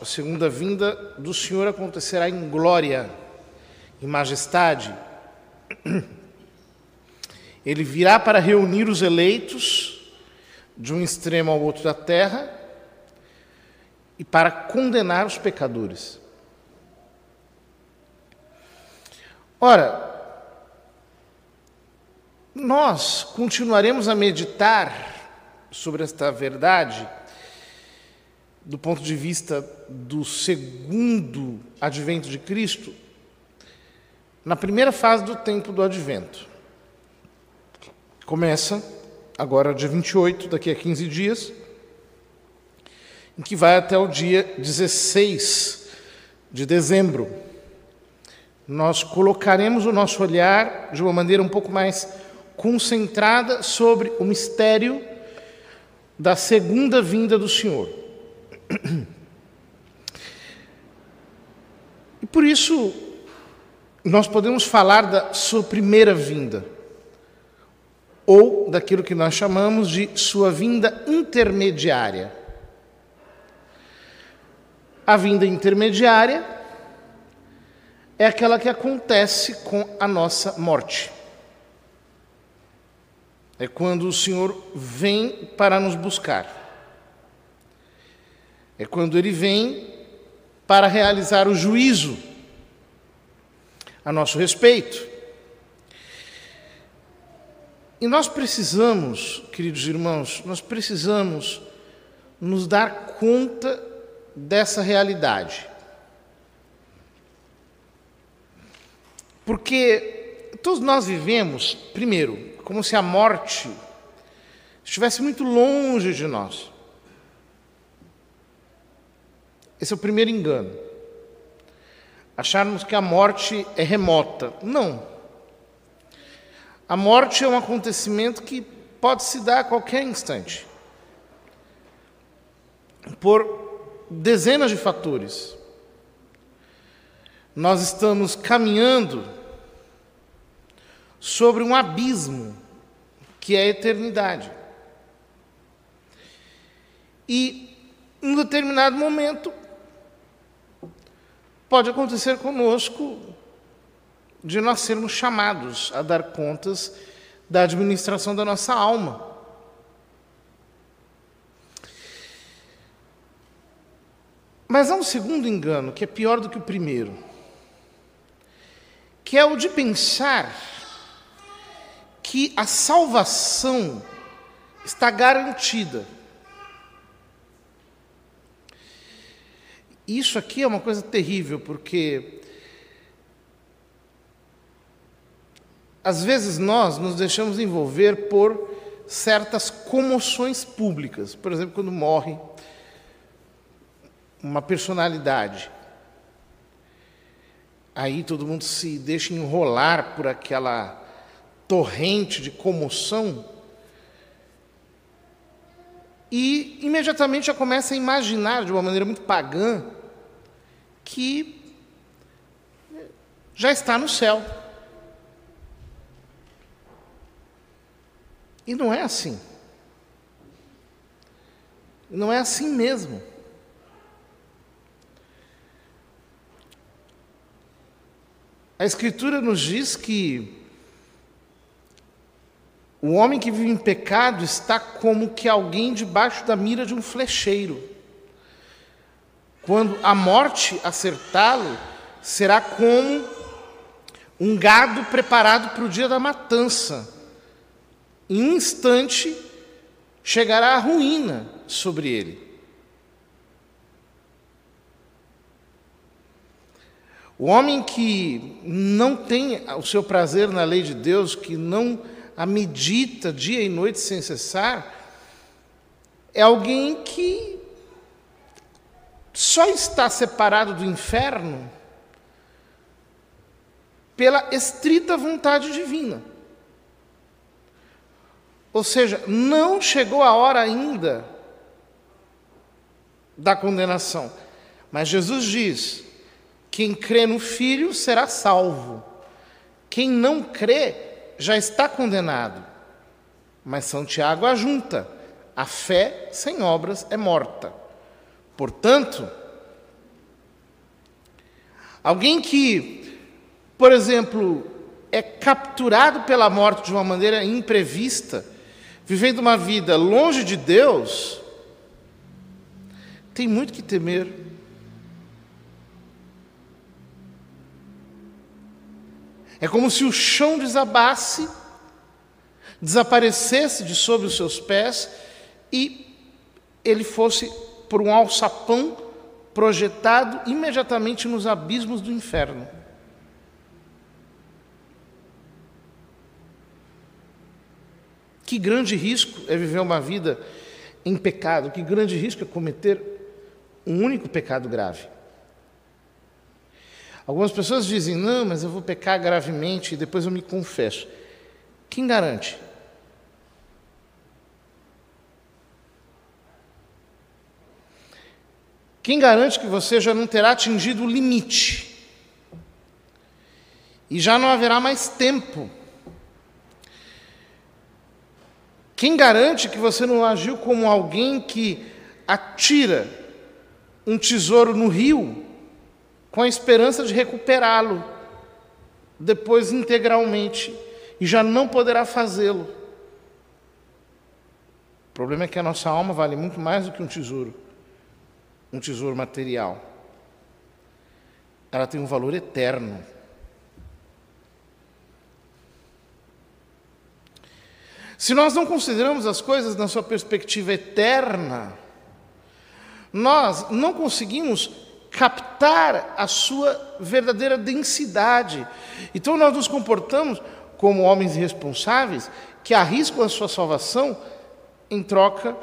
a segunda vinda do Senhor acontecerá em glória, em majestade. Ele virá para reunir os eleitos de um extremo ao outro da terra e para condenar os pecadores. Ora, nós continuaremos a meditar sobre esta verdade do ponto de vista do segundo advento de Cristo, na primeira fase do tempo do advento. Começa agora dia 28, daqui a 15 dias, em que vai até o dia 16 de dezembro. Nós colocaremos o nosso olhar de uma maneira um pouco mais concentrada sobre o mistério da segunda vinda do Senhor. E por isso, nós podemos falar da sua primeira vinda, ou daquilo que nós chamamos de sua vinda intermediária. A vinda intermediária é aquela que acontece com a nossa morte. É quando o Senhor vem para nos buscar. É quando ele vem para realizar o juízo a nosso respeito. E nós precisamos, queridos irmãos, nós precisamos nos dar conta dessa realidade. Porque todos nós vivemos, primeiro, como se a morte estivesse muito longe de nós. Esse é o primeiro engano. Acharmos que a morte é remota. Não. A morte é um acontecimento que pode se dar a qualquer instante. Por dezenas de fatores. Nós estamos caminhando sobre um abismo que é a eternidade. E, em um determinado momento, Pode acontecer conosco de nós sermos chamados a dar contas da administração da nossa alma. Mas há um segundo engano que é pior do que o primeiro, que é o de pensar que a salvação está garantida. Isso aqui é uma coisa terrível, porque às vezes nós nos deixamos envolver por certas comoções públicas. Por exemplo, quando morre uma personalidade. Aí todo mundo se deixa enrolar por aquela torrente de comoção e imediatamente já começa a imaginar de uma maneira muito pagã que já está no céu. E não é assim. Não é assim mesmo. A Escritura nos diz que o homem que vive em pecado está como que alguém debaixo da mira de um flecheiro. Quando a morte acertá-lo, será como um gado preparado para o dia da matança. Em um instante chegará a ruína sobre ele. O homem que não tem o seu prazer na lei de Deus, que não a medita dia e noite sem cessar, é alguém que só está separado do inferno pela estrita vontade divina. Ou seja, não chegou a hora ainda da condenação. Mas Jesus diz: quem crê no Filho será salvo. Quem não crê já está condenado. Mas São Tiago ajunta: a fé sem obras é morta. Portanto, Alguém que, por exemplo, é capturado pela morte de uma maneira imprevista, vivendo uma vida longe de Deus, tem muito que temer. É como se o chão desabasse, desaparecesse de sobre os seus pés e ele fosse por um alçapão projetado imediatamente nos abismos do inferno. Que grande risco é viver uma vida em pecado, que grande risco é cometer um único pecado grave. Algumas pessoas dizem: não, mas eu vou pecar gravemente e depois eu me confesso. Quem garante? Quem garante que você já não terá atingido o limite? E já não haverá mais tempo. Quem garante que você não agiu como alguém que atira um tesouro no rio com a esperança de recuperá-lo depois integralmente e já não poderá fazê-lo. O problema é que a nossa alma vale muito mais do que um tesouro, um tesouro material. Ela tem um valor eterno. Se nós não consideramos as coisas na sua perspectiva eterna, nós não conseguimos captar a sua verdadeira densidade. Então nós nos comportamos como homens irresponsáveis que arriscam a sua salvação em troca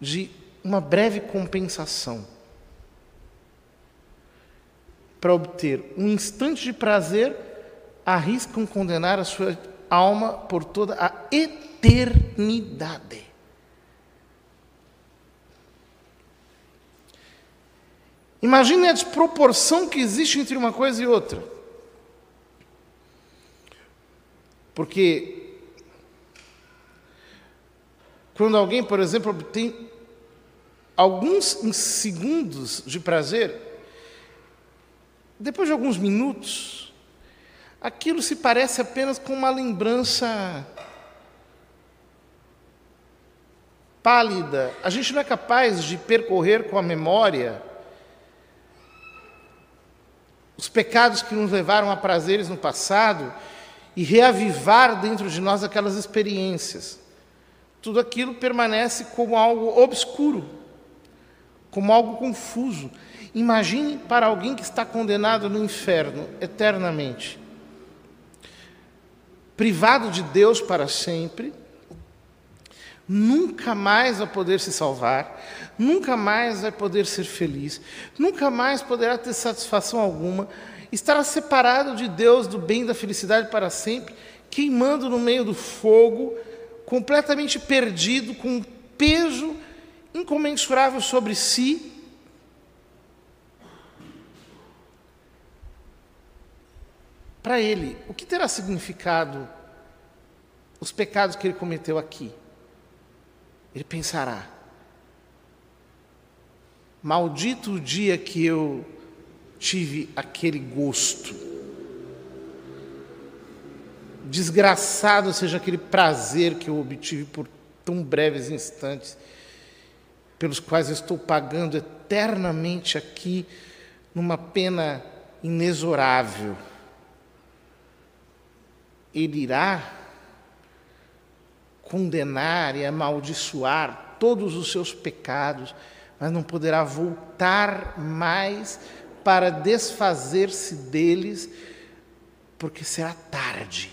de uma breve compensação para obter um instante de prazer, arriscam condenar a sua alma por toda a eternidade. Imagine a desproporção que existe entre uma coisa e outra. Porque quando alguém, por exemplo, obtém alguns segundos de prazer, depois de alguns minutos, aquilo se parece apenas com uma lembrança pálida. A gente não é capaz de percorrer com a memória os pecados que nos levaram a prazeres no passado e reavivar dentro de nós aquelas experiências. Tudo aquilo permanece como algo obscuro, como algo confuso. Imagine para alguém que está condenado no inferno eternamente, privado de Deus para sempre, nunca mais vai poder se salvar, nunca mais vai poder ser feliz, nunca mais poderá ter satisfação alguma, estará separado de Deus, do bem da felicidade para sempre, queimando no meio do fogo, completamente perdido, com um peso incomensurável sobre si. Para ele, o que terá significado os pecados que ele cometeu aqui? Ele pensará: Maldito o dia que eu tive aquele gosto. Desgraçado seja aquele prazer que eu obtive por tão breves instantes, pelos quais estou pagando eternamente aqui numa pena inexorável. Ele irá condenar e amaldiçoar todos os seus pecados, mas não poderá voltar mais para desfazer-se deles, porque será tarde.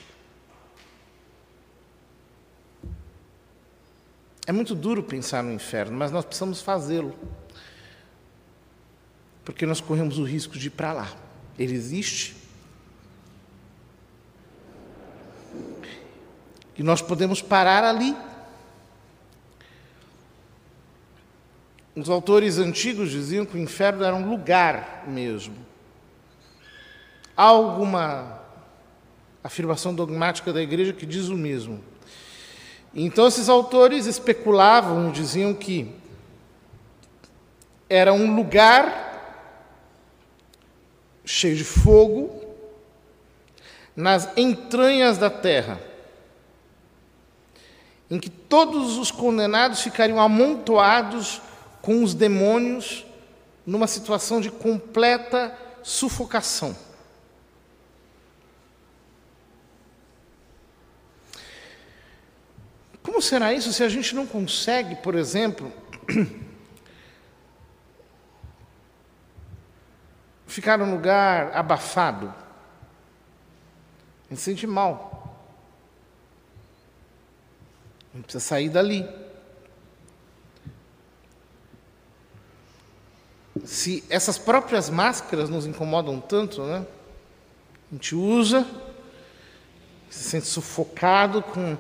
É muito duro pensar no inferno, mas nós precisamos fazê-lo. Porque nós corremos o risco de ir para lá. Ele existe, E nós podemos parar ali. Os autores antigos diziam que o inferno era um lugar mesmo. Há alguma afirmação dogmática da igreja que diz o mesmo. Então, esses autores especulavam, diziam que era um lugar cheio de fogo, nas entranhas da terra, em que todos os condenados ficariam amontoados com os demônios numa situação de completa sufocação. Como será isso se a gente não consegue, por exemplo, ficar num lugar abafado? A gente se sente mal. A gente precisa sair dali. Se essas próprias máscaras nos incomodam tanto, né? A gente usa, se sente sufocado com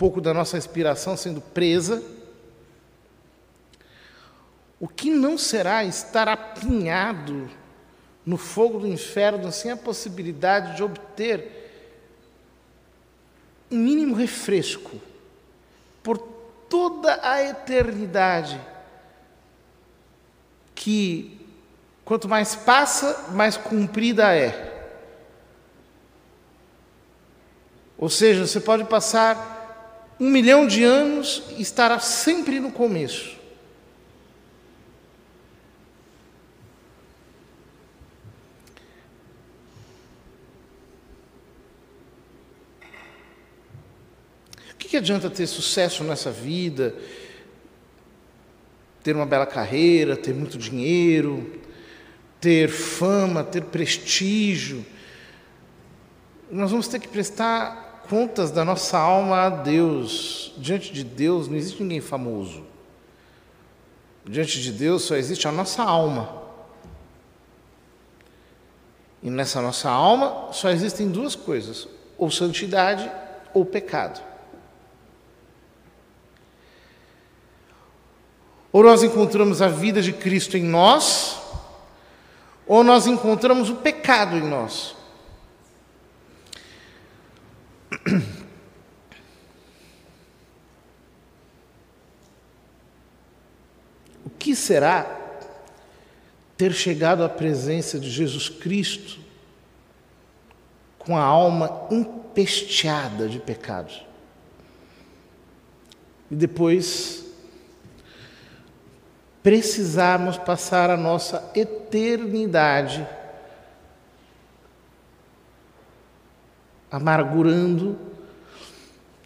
pouco da nossa respiração sendo presa. O que não será estar apinhado no fogo do inferno sem a possibilidade de obter um mínimo refresco por toda a eternidade, que quanto mais passa, mais cumprida é. Ou seja, você pode passar um milhão de anos estará sempre no começo. O que, que adianta ter sucesso nessa vida, ter uma bela carreira, ter muito dinheiro, ter fama, ter prestígio? Nós vamos ter que prestar contas da nossa alma a Deus. Diante de Deus não existe ninguém famoso. Diante de Deus só existe a nossa alma. E nessa nossa alma só existem duas coisas: ou santidade ou pecado. Ou nós encontramos a vida de Cristo em nós, ou nós encontramos o pecado em nós. O que será ter chegado à presença de Jesus Cristo com a alma empesteada de pecados? E depois precisarmos passar a nossa eternidade amargurando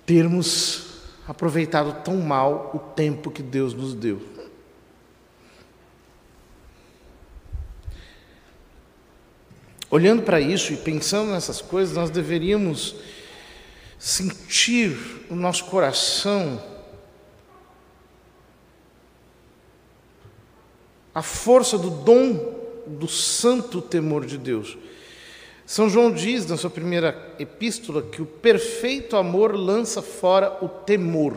termos aproveitado tão mal o tempo que Deus nos deu. Olhando para isso e pensando nessas coisas, nós deveríamos sentir o nosso coração a força do dom do santo temor de Deus. São João diz na sua primeira epístola que o perfeito amor lança fora o temor.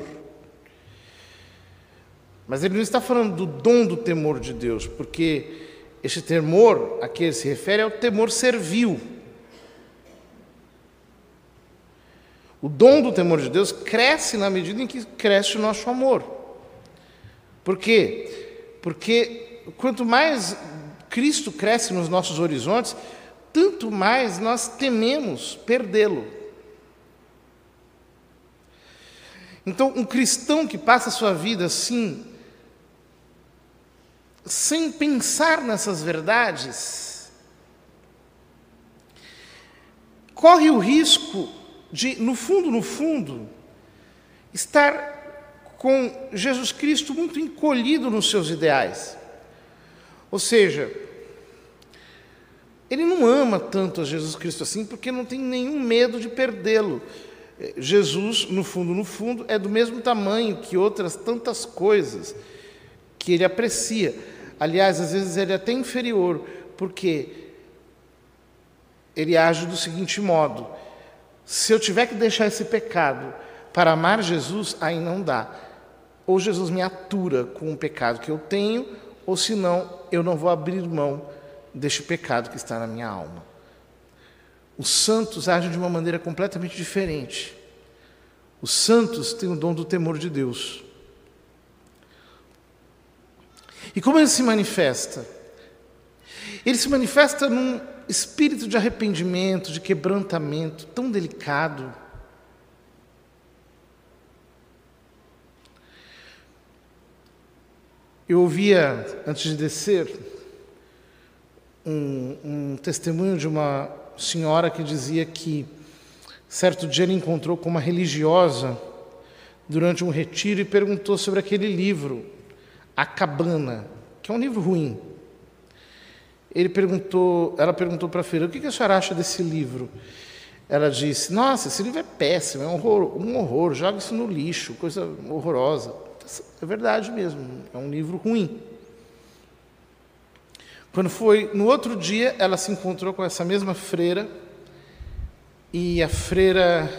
Mas ele não está falando do dom do temor de Deus, porque este temor a que ele se refere é o temor servil. O dom do temor de Deus cresce na medida em que cresce o nosso amor. Por quê? Porque quanto mais Cristo cresce nos nossos horizontes, tanto mais nós tememos perdê-lo. Então, um cristão que passa a sua vida assim, sem pensar nessas verdades, corre o risco de, no fundo, no fundo, estar com Jesus Cristo muito encolhido nos seus ideais. Ou seja, ele não ama tanto a Jesus Cristo assim porque não tem nenhum medo de perdê-lo. Jesus, no fundo, no fundo, é do mesmo tamanho que outras tantas coisas que ele aprecia. Aliás, às vezes ele é até inferior, porque ele age do seguinte modo: se eu tiver que deixar esse pecado para amar Jesus, aí não dá. Ou Jesus me atura com o pecado que eu tenho, ou senão eu não vou abrir mão deste pecado que está na minha alma. Os santos agem de uma maneira completamente diferente. Os santos têm o dom do temor de Deus. E como ele se manifesta? Ele se manifesta num espírito de arrependimento, de quebrantamento tão delicado. Eu ouvia, antes de descer, um, um, testemunho de uma senhora que dizia que certo dia ele encontrou com uma religiosa durante um retiro e perguntou sobre aquele livro, A Cabana, que é um livro ruim. Ele perguntou, ela perguntou para a feira, o que a senhora acha desse livro? Ela disse, nossa, esse livro é péssimo, é um horror, um horror joga isso no lixo, coisa horrorosa. É verdade mesmo, é um livro ruim. Quando foi no outro dia, ela se encontrou com essa mesma freira e a freira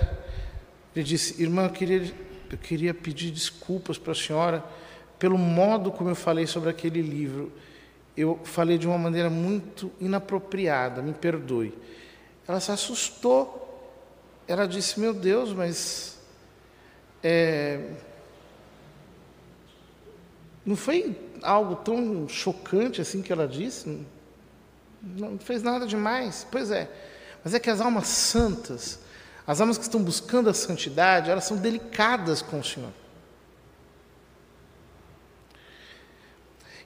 lhe disse: Irmã, eu queria, eu queria pedir desculpas para a senhora pelo modo como eu falei sobre aquele livro. Eu falei de uma maneira muito inapropriada, me perdoe. Ela se assustou. Ela disse: Meu Deus, mas. É, não foi algo tão chocante assim que ela disse? Não fez nada demais. Pois é. Mas é que as almas santas, as almas que estão buscando a santidade, elas são delicadas com o Senhor.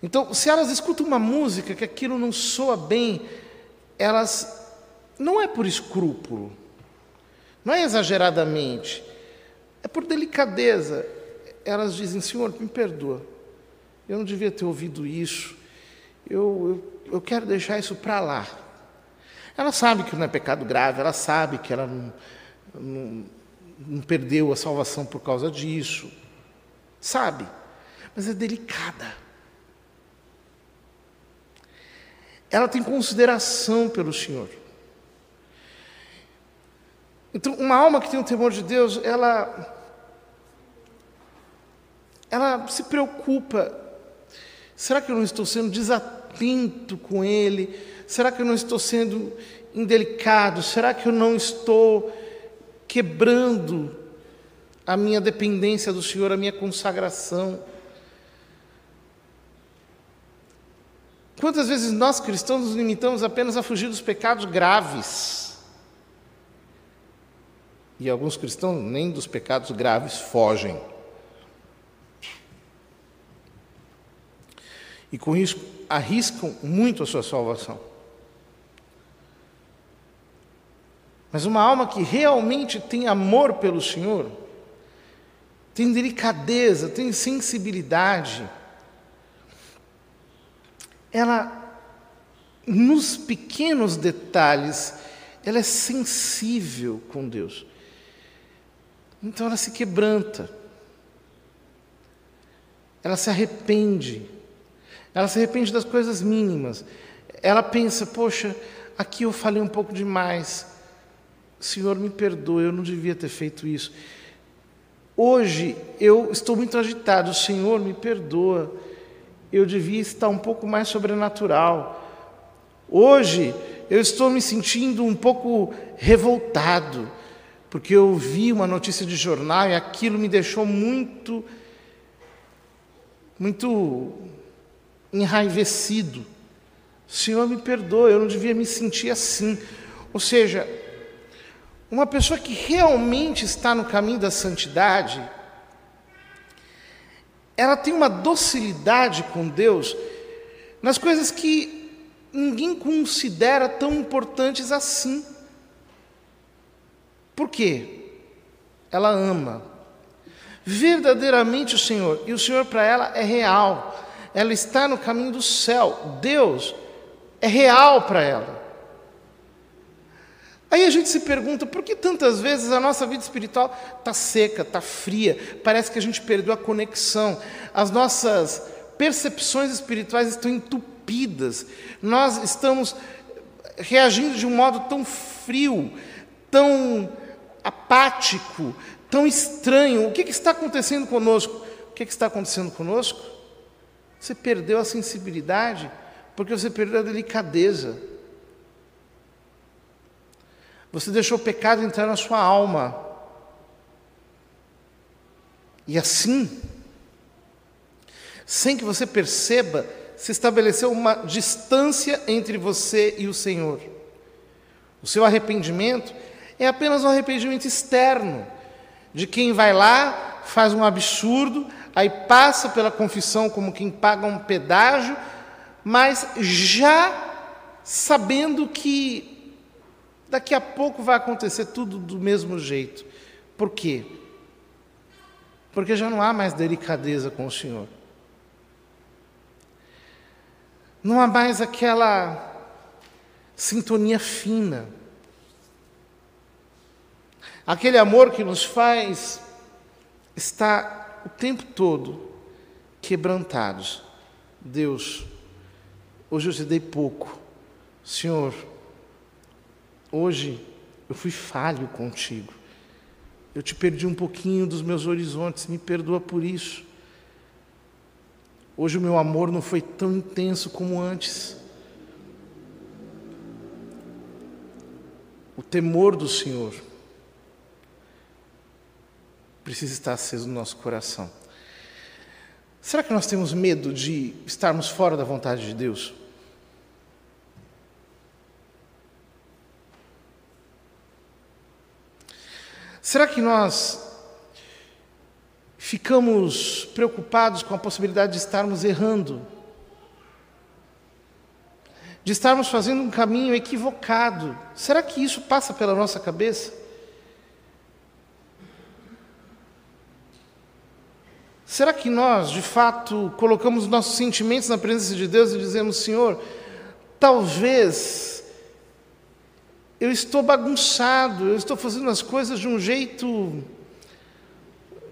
Então, se elas escutam uma música que aquilo não soa bem, elas não é por escrúpulo, não é exageradamente, é por delicadeza. Elas dizem: Senhor, me perdoa, eu não devia ter ouvido isso, eu, eu, eu quero deixar isso para lá. Ela sabe que não é pecado grave, ela sabe que ela não, não, não perdeu a salvação por causa disso, sabe, mas é delicada. Ela tem consideração pelo Senhor. Então, uma alma que tem o temor de Deus, ela ela se preocupa Será que eu não estou sendo desatento com Ele? Será que eu não estou sendo indelicado? Será que eu não estou quebrando a minha dependência do Senhor, a minha consagração? Quantas vezes nós cristãos nos limitamos apenas a fugir dos pecados graves? E alguns cristãos nem dos pecados graves fogem. E com isso arriscam muito a sua salvação. Mas uma alma que realmente tem amor pelo Senhor, tem delicadeza, tem sensibilidade, ela, nos pequenos detalhes, ela é sensível com Deus. Então ela se quebranta, ela se arrepende, ela se arrepende das coisas mínimas. Ela pensa: poxa, aqui eu falei um pouco demais. Senhor, me perdoe, eu não devia ter feito isso. Hoje eu estou muito agitado. Senhor, me perdoa. Eu devia estar um pouco mais sobrenatural. Hoje eu estou me sentindo um pouco revoltado, porque eu vi uma notícia de jornal e aquilo me deixou muito muito enraivecido. Senhor, me perdoe, eu não devia me sentir assim. Ou seja, uma pessoa que realmente está no caminho da santidade, ela tem uma docilidade com Deus nas coisas que ninguém considera tão importantes assim. Por quê? Ela ama verdadeiramente o Senhor, e o Senhor para ela é real ela está no caminho do céu. Deus é real para ela. Aí a gente se pergunta por que tantas vezes a nossa vida espiritual está seca, está fria, parece que a gente perdeu a conexão, as nossas percepções espirituais estão entupidas, nós estamos reagindo de um modo tão frio, tão apático, tão estranho. O que, que está acontecendo conosco? O que, que está acontecendo conosco? Você perdeu a sensibilidade porque você perdeu a delicadeza. Você deixou o pecado entrar na sua alma. E assim, sem que você perceba, se estabeleceu uma distância entre você e o Senhor. O seu arrependimento é apenas um arrependimento externo, de quem vai lá, faz um absurdo, aí passa pela confissão como quem paga um pedágio, mas já sabendo que daqui a pouco vai acontecer tudo do mesmo jeito. Por quê? Porque já não há mais delicadeza com o Senhor. Não há mais aquela sintonia fina. Aquele amor que nos faz estar o tempo todo quebrantados. Deus, hoje eu te dei pouco. Senhor, hoje eu fui falho contigo. Eu te perdi um pouquinho dos meus horizontes, me perdoa por isso. Hoje o meu amor não foi tão intenso como antes. O temor do Senhor precisa estar aceso no nosso coração. Será que nós temos medo de estarmos fora da vontade de Deus? Será que nós ficamos preocupados com a possibilidade de estarmos errando? De estarmos fazendo um caminho equivocado? Será que isso passa pela nossa cabeça? Será que nós, de fato, colocamos nossos sentimentos na presença de Deus e dizemos, Senhor, talvez eu estou bagunçado, eu estou fazendo as coisas de um jeito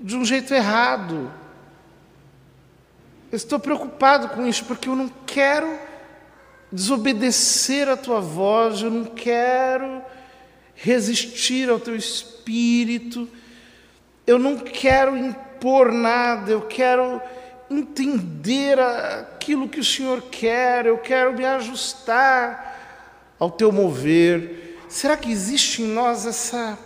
de um jeito errado. Eu estou preocupado com isso porque eu não quero desobedecer a tua voz, eu não quero resistir ao teu espírito. Eu não quero impor nada, eu quero entender aquilo que o Senhor quer, eu quero me ajustar ao teu mover. Será que existe em nós essa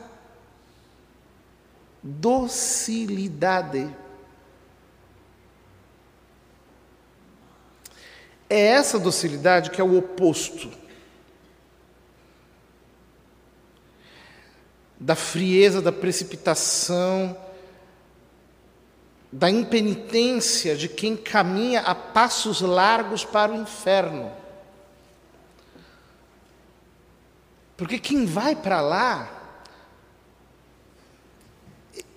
docilidade? É essa docilidade que é o oposto da frieza, da precipitação, da impenitência de quem caminha a passos largos para o inferno. Porque quem vai para lá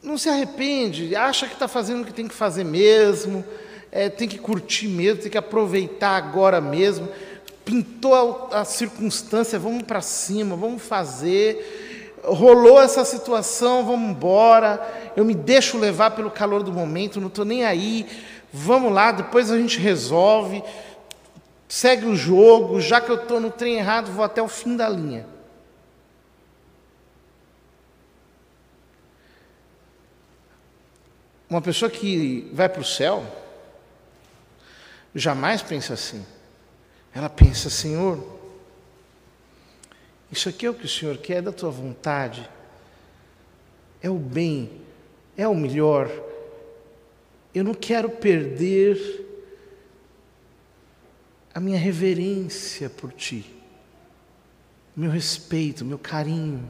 não se arrepende, acha que está fazendo o que tem que fazer mesmo, é, tem que curtir mesmo, tem que aproveitar agora mesmo. Pintou a, a circunstância, vamos para cima, vamos fazer. Rolou essa situação, vamos embora. Eu me deixo levar pelo calor do momento, não estou nem aí. Vamos lá, depois a gente resolve. Segue o jogo, já que eu estou no trem errado, vou até o fim da linha. Uma pessoa que vai para o céu jamais pensa assim. Ela pensa, Senhor, isso aqui é o que o Senhor quer, é da tua vontade, é o bem, é o melhor. Eu não quero perder a minha reverência por ti, meu respeito, meu carinho,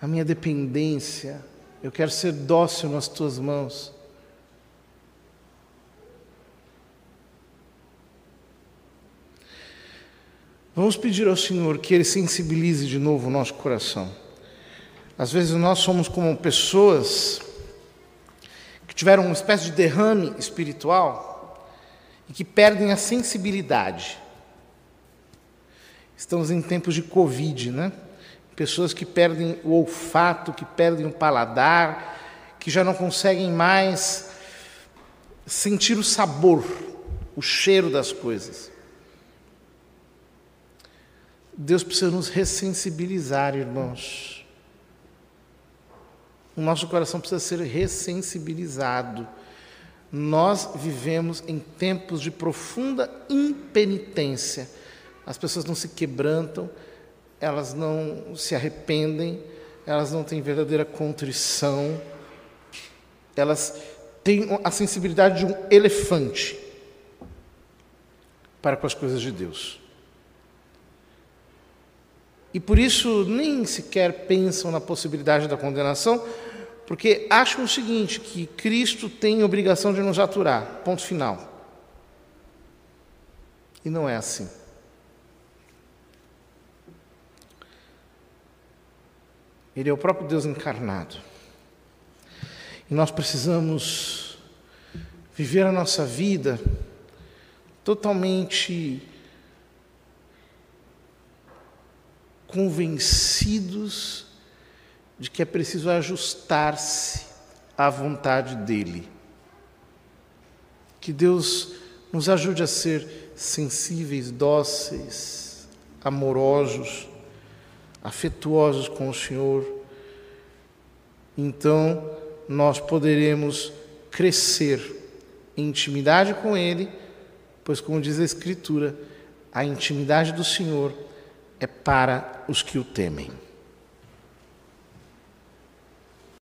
a minha dependência eu quero ser dócil nas tuas mãos. Vamos pedir ao Senhor que Ele sensibilize de novo o nosso coração. Às vezes nós somos como pessoas que tiveram uma espécie de derrame espiritual e que perdem a sensibilidade. Estamos em tempos de Covid, né? pessoas que perdem o olfato, que perdem o paladar, que já não conseguem mais sentir o sabor, o cheiro das coisas. Deus precisa nos ressensibilizar, irmãos. O nosso coração precisa ser ressensibilizado. Nós vivemos em tempos de profunda impenitência. As pessoas não se quebrantam, elas não se arrependem, elas não têm verdadeira contrição, elas têm a sensibilidade de um elefante. para com as coisas de Deus. E por isso nem sequer pensam na possibilidade da condenação, porque acham o seguinte: que Cristo tem obrigação de nos aturar, ponto final. E não é assim. Ele é o próprio Deus encarnado. E nós precisamos viver a nossa vida totalmente convencidos de que é preciso ajustar-se à vontade dEle. Que Deus nos ajude a ser sensíveis, dóceis, amorosos, afetuosos com o Senhor. Então, nós poderemos crescer em intimidade com Ele, pois, como diz a Escritura, a intimidade do Senhor é para os que o temem.